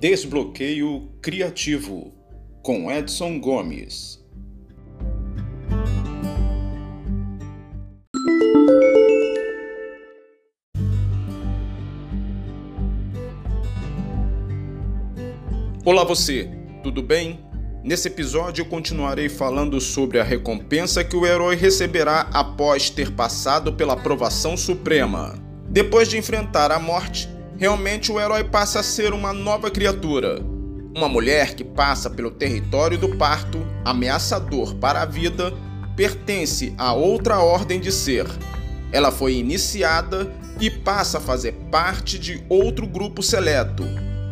Desbloqueio Criativo, com Edson Gomes. Olá você, tudo bem? Nesse episódio continuarei falando sobre a recompensa que o herói receberá após ter passado pela provação suprema. Depois de enfrentar a morte, realmente o herói passa a ser uma nova criatura. Uma mulher que passa pelo território do parto, ameaçador para a vida, pertence a outra ordem de ser. Ela foi iniciada e passa a fazer parte de outro grupo seleto,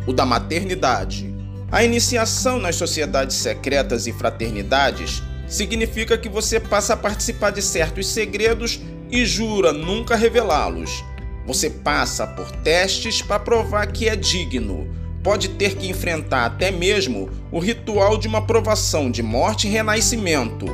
o da maternidade. A iniciação nas sociedades secretas e fraternidades significa que você passa a participar de certos segredos e jura nunca revelá-los. Você passa por testes para provar que é digno. Pode ter que enfrentar até mesmo o ritual de uma provação de morte e renascimento.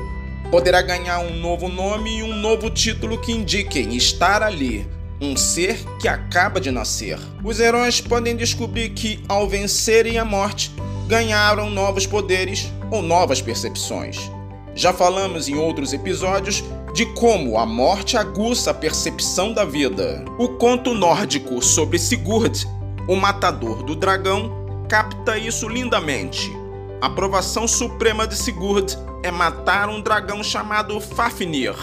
Poderá ganhar um novo nome e um novo título que indiquem estar ali, um ser que acaba de nascer. Os heróis podem descobrir que, ao vencerem a morte, ganharam novos poderes ou novas percepções. Já falamos em outros episódios de como a morte aguça a percepção da vida. O conto nórdico sobre Sigurd, o matador do dragão, capta isso lindamente. A provação suprema de Sigurd é matar um dragão chamado Fafnir.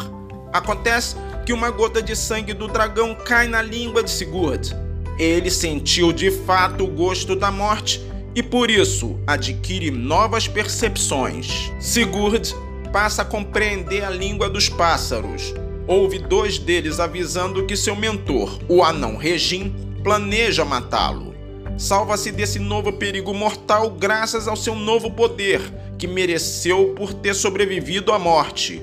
Acontece que uma gota de sangue do dragão cai na língua de Sigurd. Ele sentiu de fato o gosto da morte e por isso adquire novas percepções. Sigurd passa a compreender a língua dos pássaros. Houve dois deles avisando que seu mentor, o anão Regin, planeja matá-lo. Salva-se desse novo perigo mortal graças ao seu novo poder, que mereceu por ter sobrevivido à morte.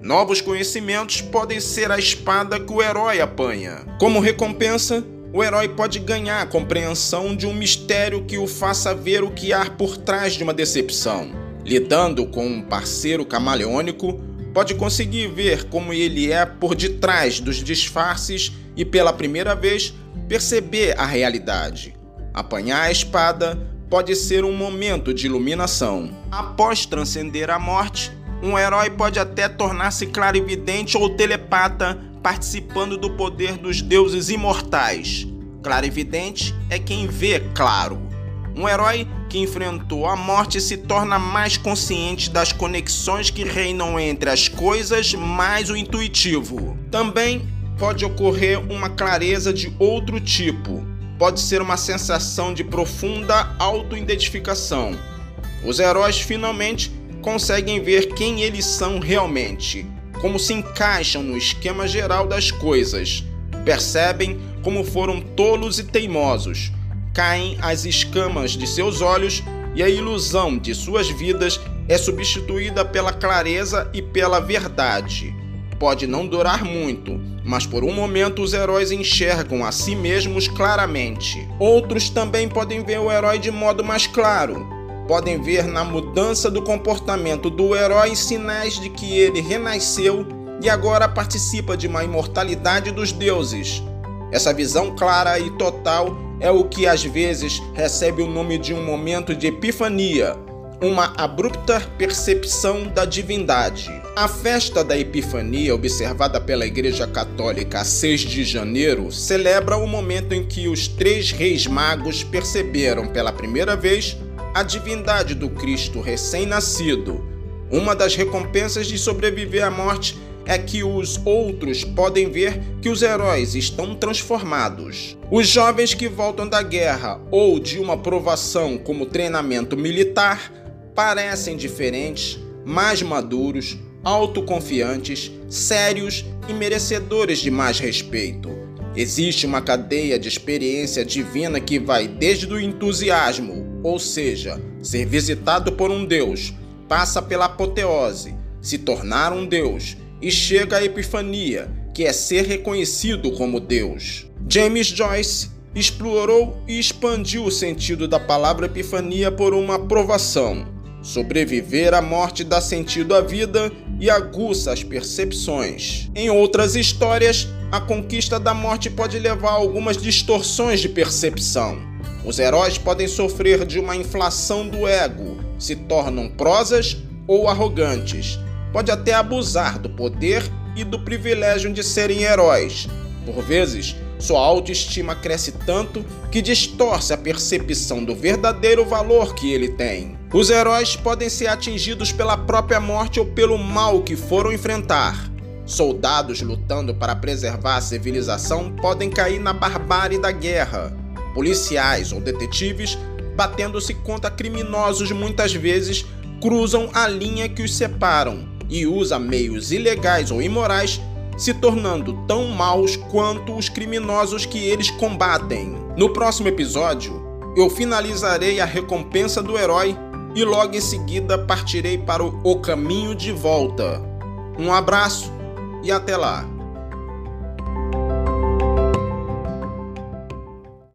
Novos conhecimentos podem ser a espada que o herói apanha. Como recompensa, o herói pode ganhar a compreensão de um mistério que o faça ver o que há por trás de uma decepção. Lidando com um parceiro camaleônico, pode conseguir ver como ele é por detrás dos disfarces e, pela primeira vez, perceber a realidade. Apanhar a espada pode ser um momento de iluminação. Após transcender a morte, um herói pode até tornar-se clarividente ou telepata, participando do poder dos deuses imortais. Clarividente é quem vê claro. Um herói que enfrentou a morte se torna mais consciente das conexões que reinam entre as coisas, mais o intuitivo. Também pode ocorrer uma clareza de outro tipo. Pode ser uma sensação de profunda autoidentificação. Os heróis finalmente conseguem ver quem eles são realmente, como se encaixam no esquema geral das coisas. Percebem como foram tolos e teimosos caem as escamas de seus olhos e a ilusão de suas vidas é substituída pela clareza e pela verdade. Pode não durar muito, mas por um momento os heróis enxergam a si mesmos claramente. Outros também podem ver o herói de modo mais claro. Podem ver na mudança do comportamento do herói sinais de que ele renasceu e agora participa de uma imortalidade dos deuses. Essa visão clara e total é o que às vezes recebe o nome de um momento de epifania, uma abrupta percepção da divindade. A festa da Epifania, observada pela Igreja Católica a 6 de janeiro, celebra o momento em que os três reis magos perceberam pela primeira vez a divindade do Cristo recém-nascido. Uma das recompensas de sobreviver à morte é que os outros podem ver que os heróis estão transformados. Os jovens que voltam da guerra ou de uma provação como treinamento militar parecem diferentes, mais maduros, autoconfiantes, sérios e merecedores de mais respeito. Existe uma cadeia de experiência divina que vai desde o entusiasmo, ou seja, ser visitado por um Deus, passa pela apoteose, se tornar um Deus, e chega a epifania, que é ser reconhecido como Deus. James Joyce explorou e expandiu o sentido da palavra epifania por uma provação. Sobreviver à morte dá sentido à vida e aguça as percepções. Em outras histórias, a conquista da morte pode levar a algumas distorções de percepção. Os heróis podem sofrer de uma inflação do ego, se tornam prosas ou arrogantes. Pode até abusar do poder e do privilégio de serem heróis. Por vezes, sua autoestima cresce tanto que distorce a percepção do verdadeiro valor que ele tem. Os heróis podem ser atingidos pela própria morte ou pelo mal que foram enfrentar. Soldados lutando para preservar a civilização podem cair na barbárie da guerra. Policiais ou detetives, batendo-se contra criminosos, muitas vezes cruzam a linha que os separam e usam meios ilegais ou imorais se tornando tão maus quanto os criminosos que eles combatem. No próximo episódio, eu finalizarei a recompensa do herói e logo em seguida partirei para o caminho de volta. Um abraço e até lá!